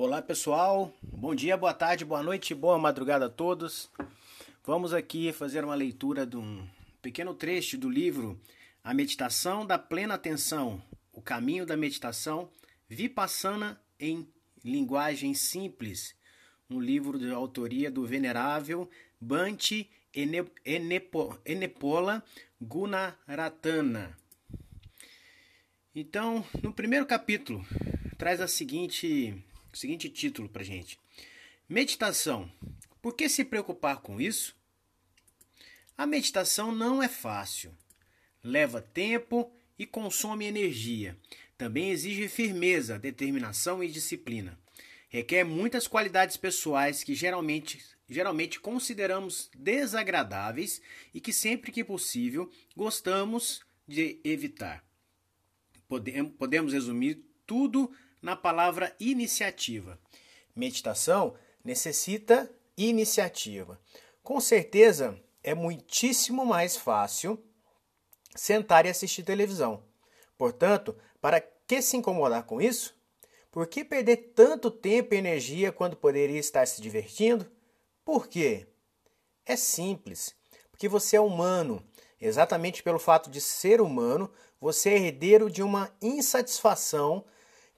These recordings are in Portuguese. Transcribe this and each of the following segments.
Olá pessoal, bom dia, boa tarde, boa noite, boa madrugada a todos. Vamos aqui fazer uma leitura de um pequeno trecho do livro A Meditação da Plena Atenção, o caminho da meditação, Vipassana em linguagem simples, um livro de autoria do venerável Bante Enepola Gunaratana. Então, no primeiro capítulo, traz a seguinte, o seguinte título para gente: Meditação. Por que se preocupar com isso? A meditação não é fácil. Leva tempo e consome energia. Também exige firmeza, determinação e disciplina. Requer muitas qualidades pessoais que geralmente, geralmente consideramos desagradáveis e que sempre que possível gostamos de evitar. Podemos resumir tudo na palavra iniciativa. Meditação necessita iniciativa. Com certeza é muitíssimo mais fácil sentar e assistir televisão. Portanto, para que se incomodar com isso? Por que perder tanto tempo e energia quando poderia estar se divertindo? Por quê? É simples. Porque você é humano. Exatamente pelo fato de ser humano, você é herdeiro de uma insatisfação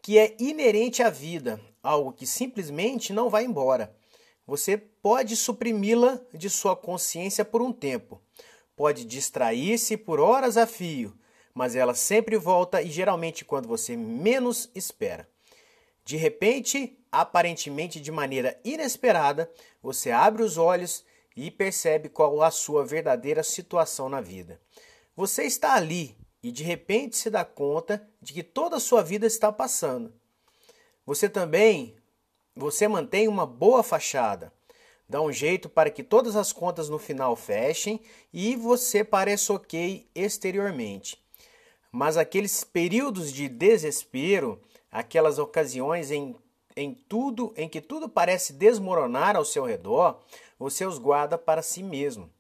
que é inerente à vida, algo que simplesmente não vai embora. Você pode suprimi-la de sua consciência por um tempo, pode distrair-se por horas a fio, mas ela sempre volta e geralmente quando você menos espera. De repente, aparentemente de maneira inesperada, você abre os olhos e percebe qual a sua verdadeira situação na vida. Você está ali, e de repente se dá conta de que toda a sua vida está passando. Você também, você mantém uma boa fachada, dá um jeito para que todas as contas no final fechem e você pareça ok exteriormente. Mas aqueles períodos de desespero, aquelas ocasiões em, em tudo em que tudo parece desmoronar ao seu redor, você os guarda para si mesmo.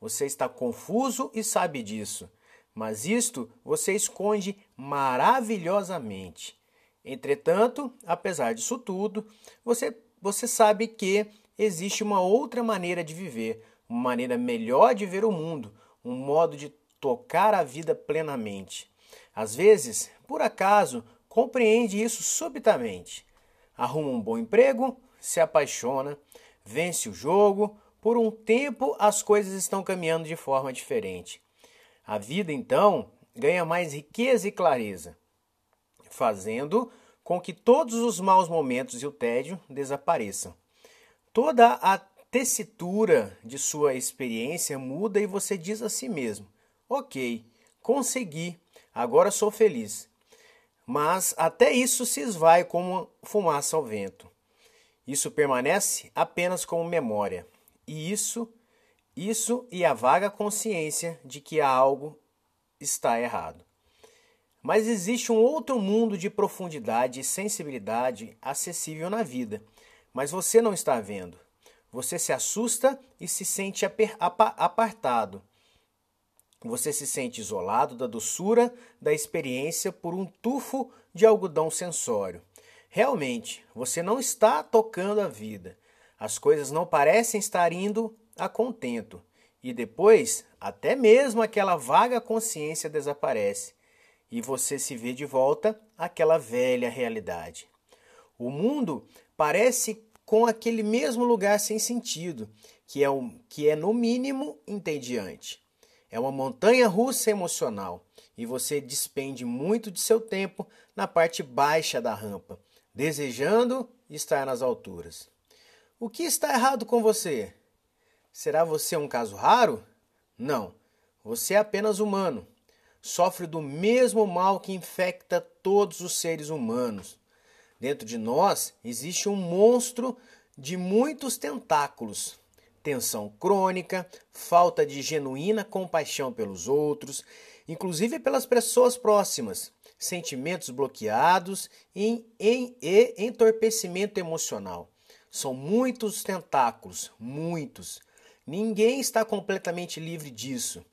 Você está confuso e sabe disso mas isto você esconde maravilhosamente. Entretanto, apesar disso tudo, você, você sabe que existe uma outra maneira de viver, uma maneira melhor de ver o mundo, um modo de tocar a vida plenamente. Às vezes, por acaso, compreende isso subitamente. Arruma um bom emprego, se apaixona, vence o jogo, por um tempo as coisas estão caminhando de forma diferente. A vida, então, ganha mais riqueza e clareza, fazendo com que todos os maus momentos e o tédio desapareçam. Toda a tessitura de sua experiência muda e você diz a si mesmo: Ok, consegui, agora sou feliz. Mas até isso se esvai como fumaça ao vento. Isso permanece apenas como memória. E isso isso e a vaga consciência de que algo está errado. Mas existe um outro mundo de profundidade e sensibilidade acessível na vida, mas você não está vendo. Você se assusta e se sente apartado. Você se sente isolado da doçura da experiência por um tufo de algodão sensório. Realmente, você não está tocando a vida. As coisas não parecem estar indo a contento, e depois até mesmo aquela vaga consciência desaparece e você se vê de volta àquela velha realidade. O mundo parece com aquele mesmo lugar sem sentido, que é, um, que é no mínimo entediante. É uma montanha russa emocional e você despende muito de seu tempo na parte baixa da rampa, desejando estar nas alturas. O que está errado com você? Será você um caso raro? Não, você é apenas humano. Sofre do mesmo mal que infecta todos os seres humanos. Dentro de nós existe um monstro de muitos tentáculos. Tensão crônica, falta de genuína compaixão pelos outros, inclusive pelas pessoas próximas, sentimentos bloqueados e, em, e entorpecimento emocional. São muitos tentáculos, muitos. Ninguém está completamente livre disso.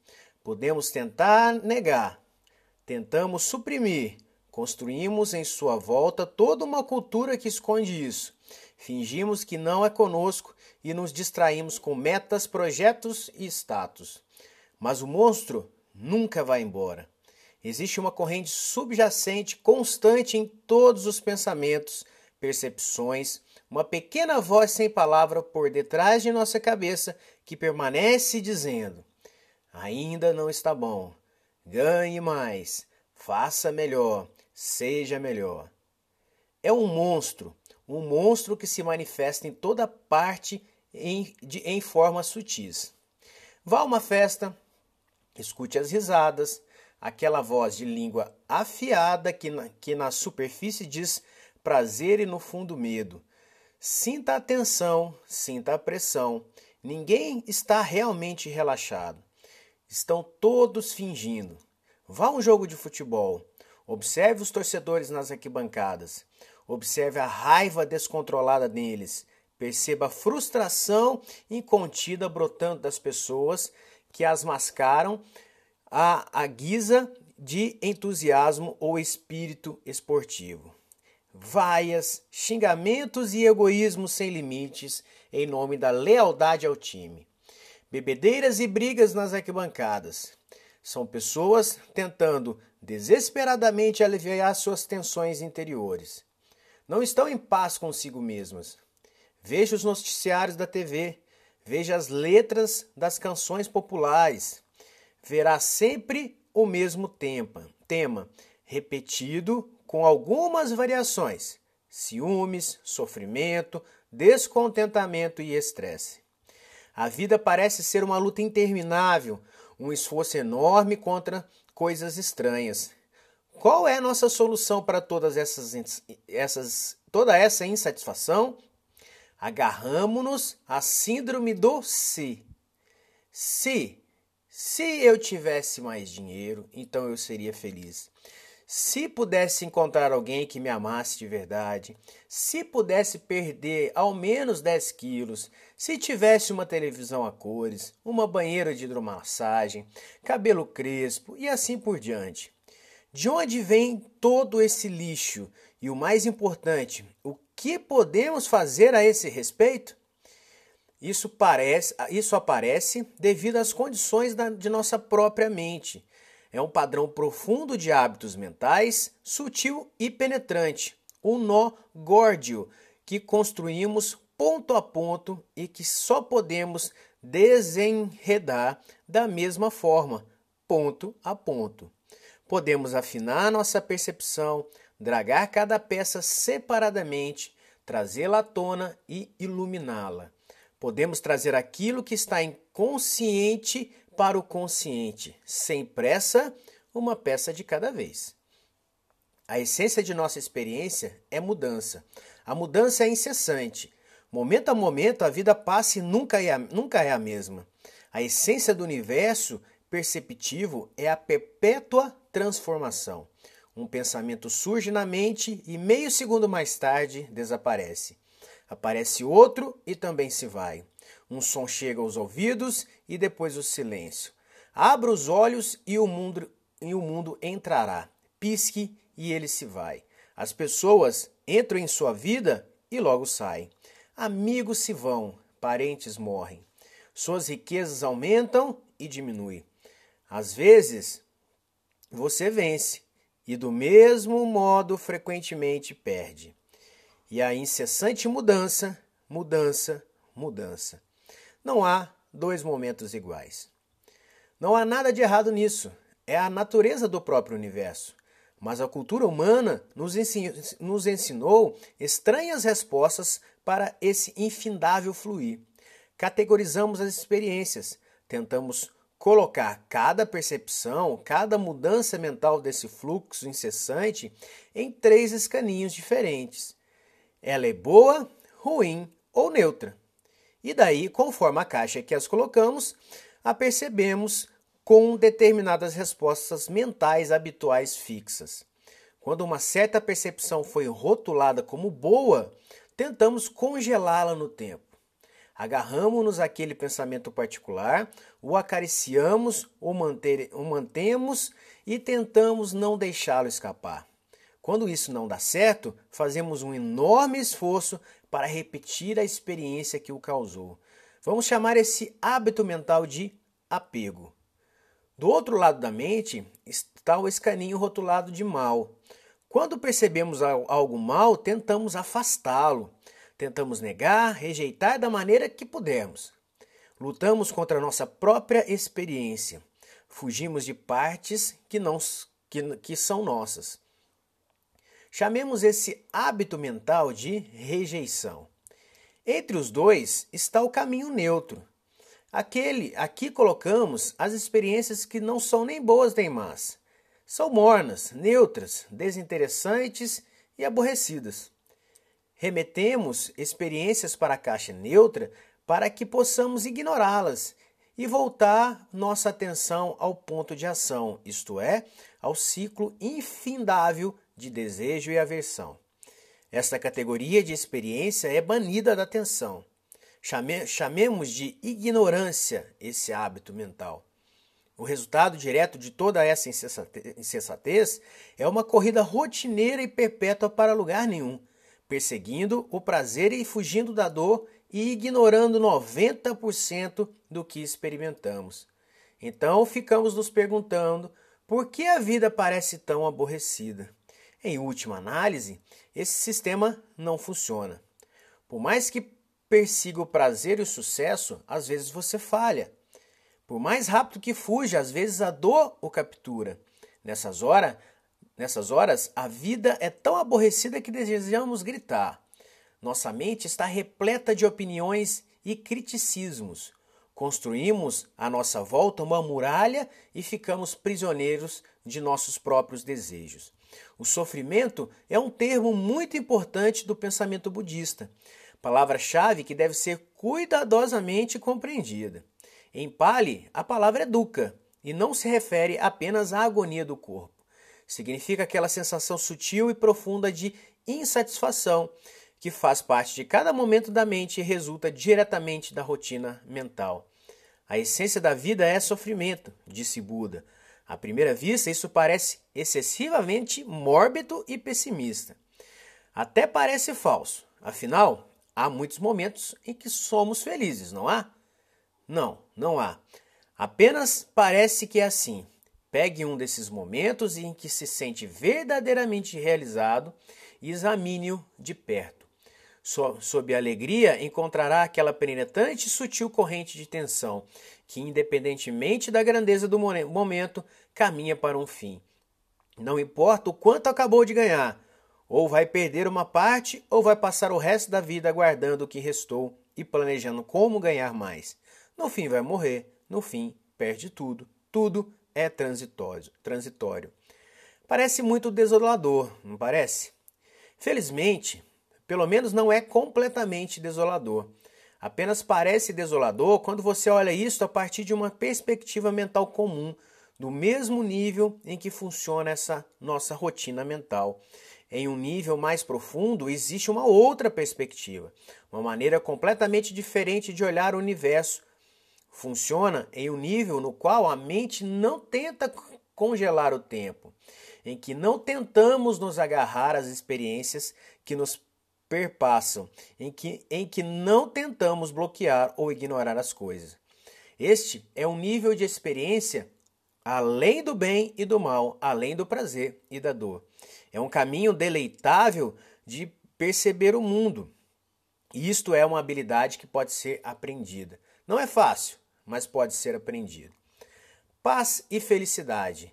Podemos tentar negar, tentamos suprimir, Construímos em sua volta toda uma cultura que esconde isso. Fingimos que não é conosco e nos distraímos com metas, projetos e status. Mas o monstro nunca vai embora. Existe uma corrente subjacente constante em todos os pensamentos, percepções, uma pequena voz sem palavra por detrás de nossa cabeça que permanece dizendo: Ainda não está bom. Ganhe mais. Faça melhor. Seja melhor. É um monstro, um monstro que se manifesta em toda parte em, de, em formas sutis. Vá a uma festa, escute as risadas, aquela voz de língua afiada que na, que na superfície diz prazer e no fundo medo. Sinta a tensão, sinta a pressão. Ninguém está realmente relaxado. Estão todos fingindo. Vá a um jogo de futebol. Observe os torcedores nas arquibancadas. Observe a raiva descontrolada neles. Perceba a frustração incontida brotando das pessoas que as mascaram à, à guisa de entusiasmo ou espírito esportivo vaias, xingamentos e egoísmo sem limites em nome da lealdade ao time. Bebedeiras e brigas nas arquibancadas. São pessoas tentando desesperadamente aliviar suas tensões interiores. Não estão em paz consigo mesmas. Veja os noticiários da TV, veja as letras das canções populares. Verá sempre o mesmo tema, tema repetido com algumas variações: ciúmes, sofrimento, descontentamento e estresse. A vida parece ser uma luta interminável, um esforço enorme contra coisas estranhas. Qual é a nossa solução para todas essas, essas toda essa insatisfação? Agarramos-nos à síndrome do se. Se, se eu tivesse mais dinheiro, então eu seria feliz. Se pudesse encontrar alguém que me amasse de verdade, se pudesse perder ao menos 10 quilos, se tivesse uma televisão a cores, uma banheira de hidromassagem, cabelo crespo e assim por diante. De onde vem todo esse lixo? E o mais importante, o que podemos fazer a esse respeito? Isso, parece, isso aparece devido às condições da, de nossa própria mente é um padrão profundo de hábitos mentais, sutil e penetrante, um nó górdio que construímos ponto a ponto e que só podemos desenredar da mesma forma, ponto a ponto. Podemos afinar nossa percepção, dragar cada peça separadamente, trazê-la à tona e iluminá-la. Podemos trazer aquilo que está inconsciente para o consciente, sem pressa, uma peça de cada vez. A essência de nossa experiência é mudança. A mudança é incessante. Momento a momento, a vida passa e nunca é a, nunca é a mesma. A essência do universo perceptivo é a perpétua transformação. Um pensamento surge na mente e meio segundo mais tarde desaparece. Aparece outro e também se vai. Um som chega aos ouvidos e depois o silêncio. Abra os olhos e o mundo, e o mundo entrará. Pisque e ele se vai. As pessoas entram em sua vida e logo saem. Amigos se vão, parentes morrem. Suas riquezas aumentam e diminuem. Às vezes, você vence e do mesmo modo frequentemente perde. E a incessante mudança, mudança, mudança. Não há dois momentos iguais. Não há nada de errado nisso. É a natureza do próprio universo. Mas a cultura humana nos ensinou, estranhas respostas para esse infindável fluir. Categorizamos as experiências, tentamos colocar cada percepção, cada mudança mental desse fluxo incessante em três escaninhos diferentes. Ela é boa, ruim ou neutra. E daí, conforme a caixa que as colocamos, a percebemos com determinadas respostas mentais habituais fixas. Quando uma certa percepção foi rotulada como boa, tentamos congelá-la no tempo. Agarramos-nos àquele pensamento particular, o acariciamos, o, manter, o mantemos e tentamos não deixá-lo escapar. Quando isso não dá certo, fazemos um enorme esforço para repetir a experiência que o causou. Vamos chamar esse hábito mental de apego. Do outro lado da mente está o escaninho rotulado de mal. Quando percebemos algo mal, tentamos afastá-lo, tentamos negar, rejeitar da maneira que pudermos. Lutamos contra a nossa própria experiência. Fugimos de partes que, não, que, que são nossas. Chamemos esse hábito mental de rejeição. Entre os dois está o caminho neutro. Aquele, aqui colocamos as experiências que não são nem boas nem más. São mornas, neutras, desinteressantes e aborrecidas. Remetemos experiências para a caixa neutra para que possamos ignorá-las e voltar nossa atenção ao ponto de ação, isto é, ao ciclo infindável de desejo e aversão. Esta categoria de experiência é banida da atenção. Chame, chamemos de ignorância esse hábito mental. O resultado direto de toda essa insensatez é uma corrida rotineira e perpétua para lugar nenhum, perseguindo o prazer e fugindo da dor e ignorando 90% do que experimentamos. Então ficamos nos perguntando por que a vida parece tão aborrecida. Em última análise, esse sistema não funciona. Por mais que persiga o prazer e o sucesso, às vezes você falha. Por mais rápido que fuja, às vezes a dor o captura. Nessas horas, nessas horas, a vida é tão aborrecida que desejamos gritar. Nossa mente está repleta de opiniões e criticismos. Construímos à nossa volta uma muralha e ficamos prisioneiros de nossos próprios desejos. O sofrimento é um termo muito importante do pensamento budista palavra-chave que deve ser cuidadosamente compreendida. Em Pali, a palavra é dukkha e não se refere apenas à agonia do corpo. Significa aquela sensação sutil e profunda de insatisfação que faz parte de cada momento da mente e resulta diretamente da rotina mental. A essência da vida é sofrimento, disse Buda. À primeira vista, isso parece excessivamente mórbido e pessimista. Até parece falso. Afinal, Há muitos momentos em que somos felizes, não há? Não, não há. Apenas parece que é assim. Pegue um desses momentos em que se sente verdadeiramente realizado e examine-o de perto. Sob a alegria, encontrará aquela penetrante e sutil corrente de tensão que, independentemente da grandeza do momento, caminha para um fim. Não importa o quanto acabou de ganhar, ou vai perder uma parte, ou vai passar o resto da vida aguardando o que restou e planejando como ganhar mais. No fim, vai morrer. No fim, perde tudo. Tudo é transitório. transitório. Parece muito desolador, não parece? Felizmente, pelo menos não é completamente desolador. Apenas parece desolador quando você olha isso a partir de uma perspectiva mental comum, do mesmo nível em que funciona essa nossa rotina mental em um nível mais profundo, existe uma outra perspectiva, uma maneira completamente diferente de olhar o universo. Funciona em um nível no qual a mente não tenta congelar o tempo, em que não tentamos nos agarrar às experiências que nos perpassam, em que, em que não tentamos bloquear ou ignorar as coisas. Este é um nível de experiência além do bem e do mal, além do prazer e da dor. É um caminho deleitável de perceber o mundo. E isto é uma habilidade que pode ser aprendida. Não é fácil, mas pode ser aprendida. Paz e felicidade.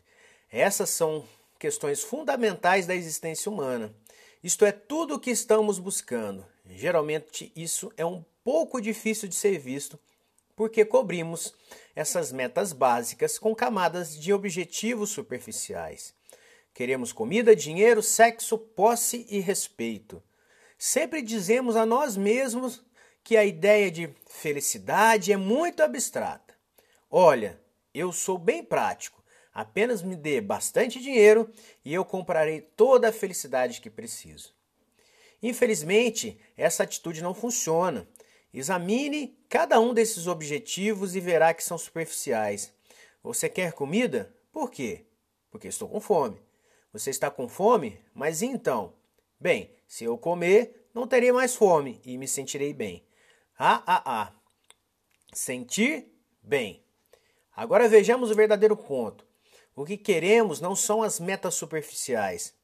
Essas são questões fundamentais da existência humana. Isto é tudo o que estamos buscando. Geralmente isso é um pouco difícil de ser visto porque cobrimos essas metas básicas com camadas de objetivos superficiais. Queremos comida, dinheiro, sexo, posse e respeito. Sempre dizemos a nós mesmos que a ideia de felicidade é muito abstrata. Olha, eu sou bem prático. Apenas me dê bastante dinheiro e eu comprarei toda a felicidade que preciso. Infelizmente, essa atitude não funciona. Examine cada um desses objetivos e verá que são superficiais. Você quer comida? Por quê? Porque estou com fome. Você está com fome? Mas e então? Bem, se eu comer, não terei mais fome e me sentirei bem. Ah, ah, ah. Sentir bem. Agora vejamos o verdadeiro ponto. O que queremos não são as metas superficiais.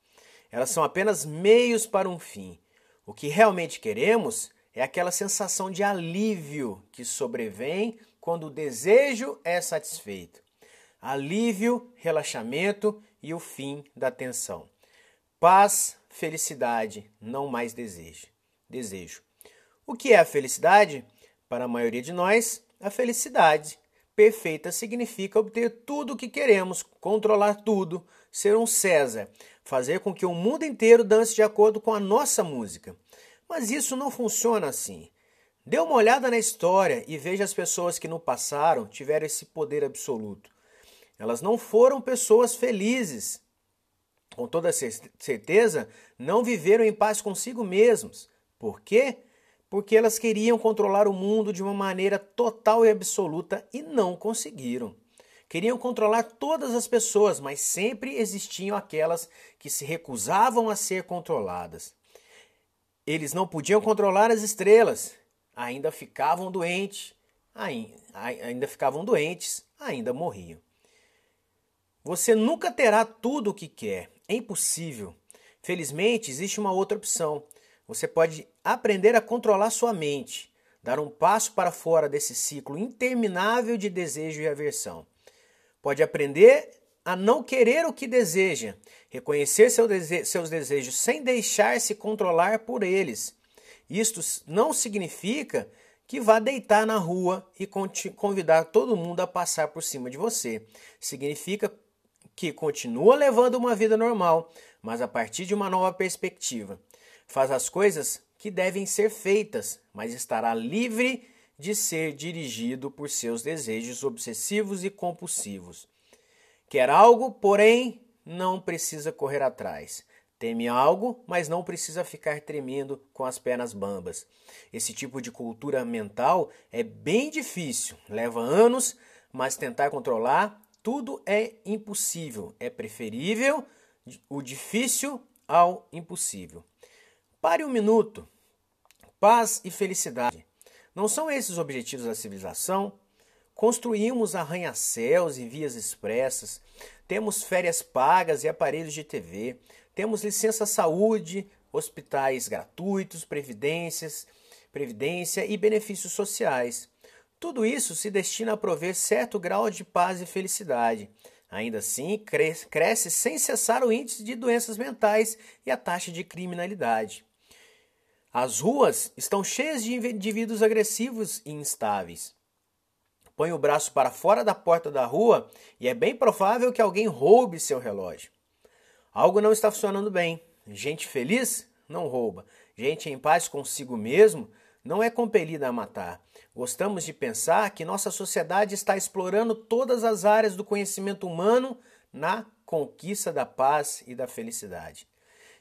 Elas são apenas meios para um fim. O que realmente queremos é aquela sensação de alívio que sobrevém quando o desejo é satisfeito. Alívio, relaxamento e o fim da tensão. Paz, felicidade, não mais desejo. Desejo. O que é a felicidade? Para a maioria de nós, a felicidade perfeita significa obter tudo o que queremos, controlar tudo, ser um César, fazer com que o mundo inteiro dance de acordo com a nossa música. Mas isso não funciona assim. Dê uma olhada na história e veja as pessoas que no passaram tiveram esse poder absoluto. Elas não foram pessoas felizes. Com toda certeza, não viveram em paz consigo mesmos. Por quê? Porque elas queriam controlar o mundo de uma maneira total e absoluta e não conseguiram. Queriam controlar todas as pessoas, mas sempre existiam aquelas que se recusavam a ser controladas. Eles não podiam controlar as estrelas, ainda ficavam doentes, ainda ficavam doentes, ainda morriam. Você nunca terá tudo o que quer, é impossível. Felizmente, existe uma outra opção. Você pode aprender a controlar sua mente, dar um passo para fora desse ciclo interminável de desejo e aversão. Pode aprender a não querer o que deseja, reconhecer seu dese seus desejos sem deixar-se controlar por eles. Isto não significa que vá deitar na rua e convidar todo mundo a passar por cima de você. Significa que continua levando uma vida normal, mas a partir de uma nova perspectiva. Faz as coisas que devem ser feitas, mas estará livre de ser dirigido por seus desejos obsessivos e compulsivos. Quer algo, porém, não precisa correr atrás. Teme algo, mas não precisa ficar tremendo com as pernas bambas. Esse tipo de cultura mental é bem difícil, leva anos, mas tentar controlar tudo é impossível. É preferível o difícil ao impossível. Pare um minuto. Paz e felicidade. Não são esses os objetivos da civilização? Construímos arranha-céus e vias expressas, temos férias pagas e aparelhos de TV, temos licença saúde, hospitais gratuitos, previdências, previdência e benefícios sociais. Tudo isso se destina a prover certo grau de paz e felicidade. Ainda assim, cresce sem cessar o índice de doenças mentais e a taxa de criminalidade. As ruas estão cheias de indivíduos agressivos e instáveis. Põe o braço para fora da porta da rua e é bem provável que alguém roube seu relógio. Algo não está funcionando bem. Gente feliz não rouba. Gente em paz consigo mesmo não é compelida a matar. Gostamos de pensar que nossa sociedade está explorando todas as áreas do conhecimento humano na conquista da paz e da felicidade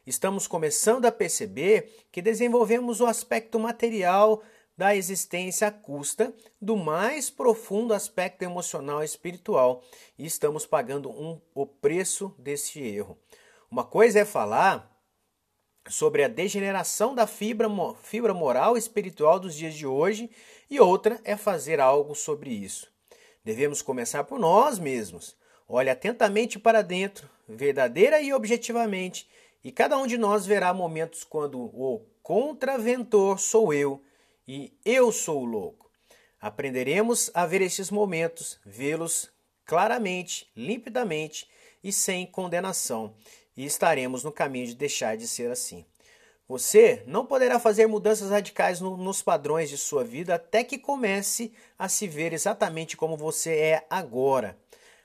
estamos começando a perceber que desenvolvemos o aspecto material da existência à custa do mais profundo aspecto emocional e espiritual e estamos pagando um, o preço desse erro. Uma coisa é falar sobre a degeneração da fibra, fibra moral e espiritual dos dias de hoje e outra é fazer algo sobre isso. Devemos começar por nós mesmos. Olhe atentamente para dentro, verdadeira e objetivamente, e cada um de nós verá momentos quando o contraventor sou eu e eu sou o louco. Aprenderemos a ver estes momentos, vê-los claramente, limpidamente e sem condenação, e estaremos no caminho de deixar de ser assim. Você não poderá fazer mudanças radicais no, nos padrões de sua vida até que comece a se ver exatamente como você é agora.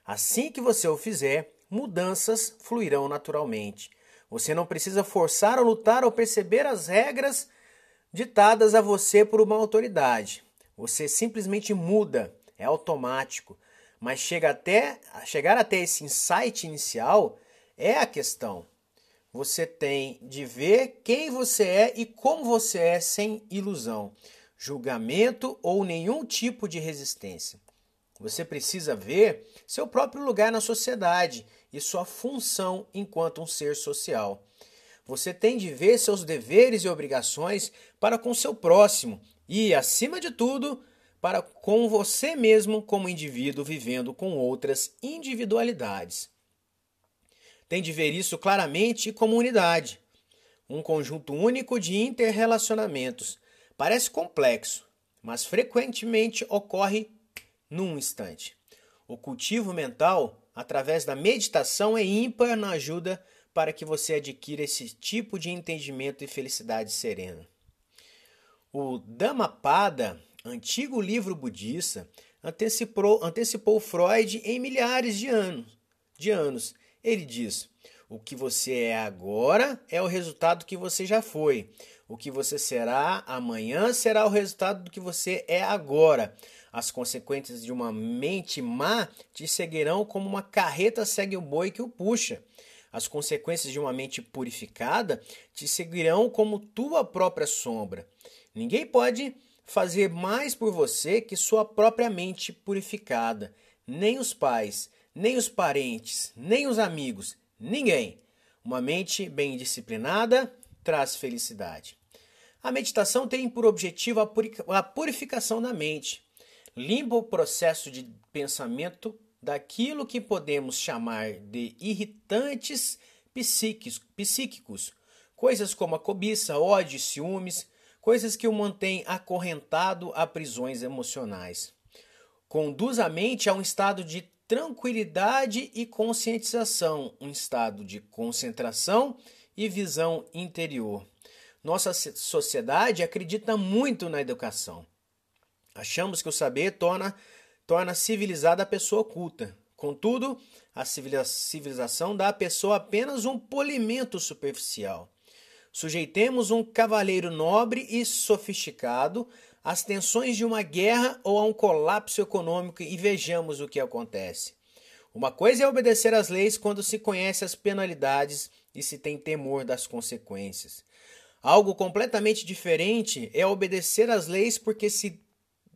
Assim que você o fizer, mudanças fluirão naturalmente. Você não precisa forçar ou lutar ou perceber as regras ditadas a você por uma autoridade. Você simplesmente muda, é automático. Mas chega até, chegar até esse insight inicial é a questão. Você tem de ver quem você é e como você é sem ilusão, julgamento ou nenhum tipo de resistência. Você precisa ver seu próprio lugar na sociedade e sua função enquanto um ser social. Você tem de ver seus deveres e obrigações para com seu próximo e, acima de tudo, para com você mesmo como indivíduo vivendo com outras individualidades. Tem de ver isso claramente como unidade, um conjunto único de interrelacionamentos. Parece complexo, mas frequentemente ocorre num instante. O cultivo mental, através da meditação, é ímpar na ajuda para que você adquira esse tipo de entendimento e felicidade serena. O Dhammapada, antigo livro budista, antecipou, antecipou Freud em milhares de anos. De anos. Ele diz: o que você é agora é o resultado que você já foi. O que você será amanhã será o resultado do que você é agora. As consequências de uma mente má te seguirão como uma carreta segue o boi que o puxa. As consequências de uma mente purificada te seguirão como tua própria sombra. Ninguém pode fazer mais por você que sua própria mente purificada. Nem os pais, nem os parentes, nem os amigos, ninguém. Uma mente bem disciplinada traz felicidade. A meditação tem por objetivo a purificação da mente limpa o processo de pensamento daquilo que podemos chamar de irritantes psíquicos, coisas como a cobiça, ódio, ciúmes, coisas que o mantêm acorrentado a prisões emocionais. Conduz a mente a um estado de tranquilidade e conscientização, um estado de concentração e visão interior. Nossa sociedade acredita muito na educação. Achamos que o saber torna, torna civilizada a pessoa culta. Contudo, a civilização dá à pessoa apenas um polimento superficial. Sujeitemos um cavaleiro nobre e sofisticado às tensões de uma guerra ou a um colapso econômico e vejamos o que acontece. Uma coisa é obedecer às leis quando se conhece as penalidades e se tem temor das consequências. Algo completamente diferente é obedecer às leis porque se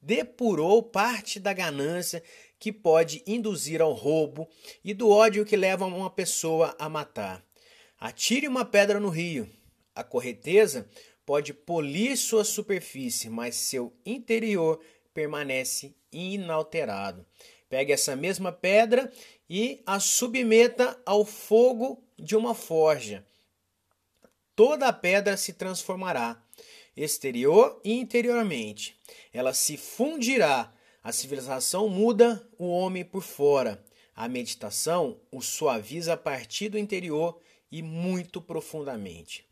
depurou parte da ganância que pode induzir ao roubo e do ódio que leva uma pessoa a matar. Atire uma pedra no rio. A correteza pode polir sua superfície, mas seu interior permanece inalterado. Pegue essa mesma pedra e a submeta ao fogo de uma forja. Toda a pedra se transformará exterior e interiormente. Ela se fundirá. A civilização muda o homem por fora. A meditação o suaviza a partir do interior e muito profundamente.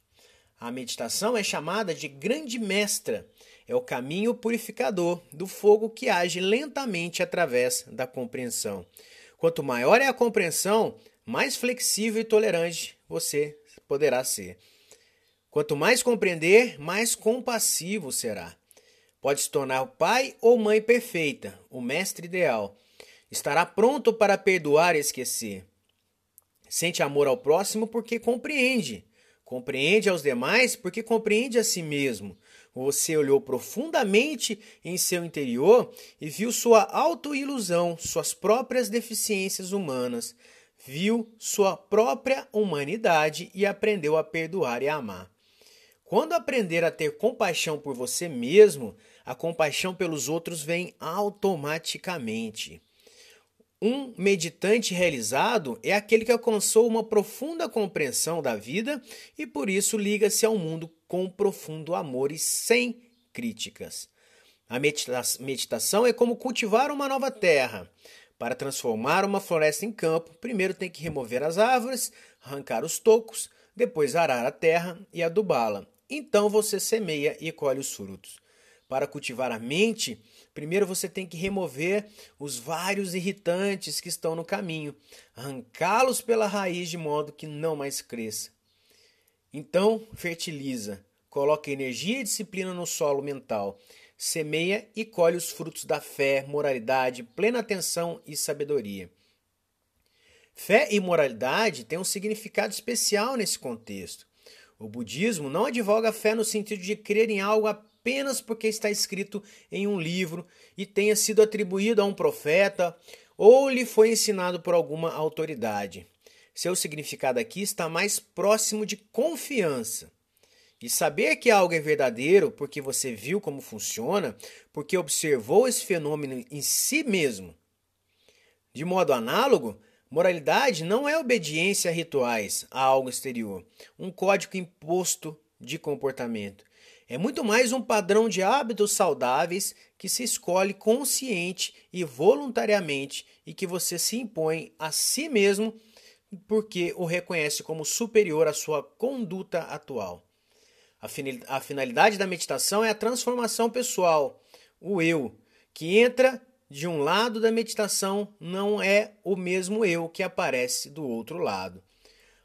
A meditação é chamada de grande mestra. É o caminho purificador do fogo que age lentamente através da compreensão. Quanto maior é a compreensão, mais flexível e tolerante você poderá ser. Quanto mais compreender, mais compassivo será. Pode se tornar o pai ou mãe perfeita, o mestre ideal. Estará pronto para perdoar e esquecer. Sente amor ao próximo porque compreende. Compreende aos demais porque compreende a si mesmo. Você olhou profundamente em seu interior e viu sua autoilusão, suas próprias deficiências humanas, viu sua própria humanidade e aprendeu a perdoar e a amar. Quando aprender a ter compaixão por você mesmo, a compaixão pelos outros vem automaticamente. Um meditante realizado é aquele que alcançou uma profunda compreensão da vida e por isso liga-se ao mundo com profundo amor e sem críticas. A meditação é como cultivar uma nova terra. Para transformar uma floresta em campo, primeiro tem que remover as árvores, arrancar os tocos, depois arar a terra e adubá-la. Então você semeia e colhe os frutos. Para cultivar a mente, primeiro você tem que remover os vários irritantes que estão no caminho, arrancá-los pela raiz de modo que não mais cresça. Então, fertiliza, coloca energia e disciplina no solo mental, semeia e colhe os frutos da fé, moralidade, plena atenção e sabedoria. Fé e moralidade têm um significado especial nesse contexto. O budismo não advoga a fé no sentido de crer em algo apenas porque está escrito em um livro e tenha sido atribuído a um profeta ou lhe foi ensinado por alguma autoridade. seu significado aqui está mais próximo de confiança. E saber que algo é verdadeiro porque você viu como funciona, porque observou esse fenômeno em si mesmo. De modo análogo, moralidade não é obediência a rituais, a algo exterior, um código imposto de comportamento. É muito mais um padrão de hábitos saudáveis que se escolhe consciente e voluntariamente e que você se impõe a si mesmo porque o reconhece como superior à sua conduta atual. A finalidade da meditação é a transformação pessoal, o eu, que entra de um lado da meditação não é o mesmo eu que aparece do outro lado.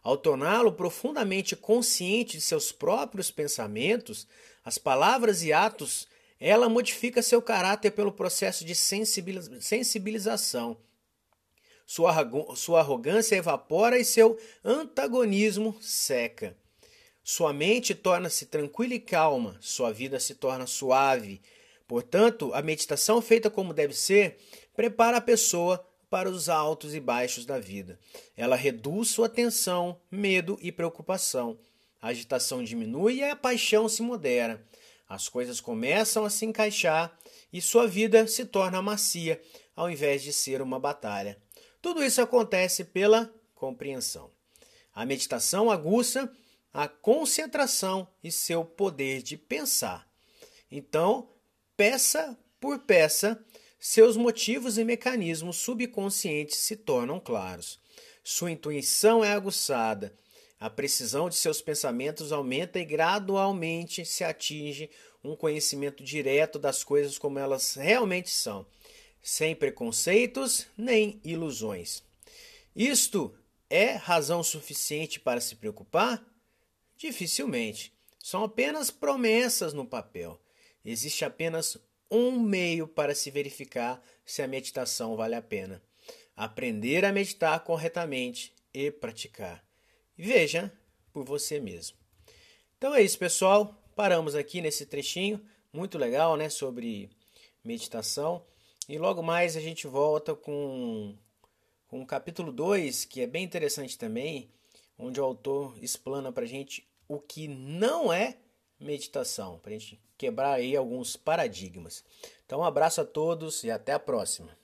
Ao torná-lo profundamente consciente de seus próprios pensamentos, as palavras e atos, ela modifica seu caráter pelo processo de sensibilização. Sua, arrogância evapora e seu antagonismo seca. Sua mente torna-se tranquila e calma, sua vida se torna suave. Portanto, a meditação feita como deve ser prepara a pessoa para os altos e baixos da vida. Ela reduz sua tensão, medo e preocupação. A agitação diminui e a paixão se modera. As coisas começam a se encaixar e sua vida se torna macia, ao invés de ser uma batalha. Tudo isso acontece pela compreensão. A meditação aguça a concentração e seu poder de pensar. Então, peça por peça, seus motivos e mecanismos subconscientes se tornam claros. Sua intuição é aguçada. A precisão de seus pensamentos aumenta e gradualmente se atinge um conhecimento direto das coisas como elas realmente são, sem preconceitos nem ilusões. Isto é razão suficiente para se preocupar? Dificilmente. São apenas promessas no papel. Existe apenas um meio para se verificar se a meditação vale a pena: aprender a meditar corretamente e praticar. Veja por você mesmo. Então é isso, pessoal. Paramos aqui nesse trechinho muito legal, né, sobre meditação. E logo mais a gente volta com, com o capítulo 2, que é bem interessante também, onde o autor explana para gente o que não é meditação, para a gente quebrar aí alguns paradigmas. Então, um abraço a todos e até a próxima.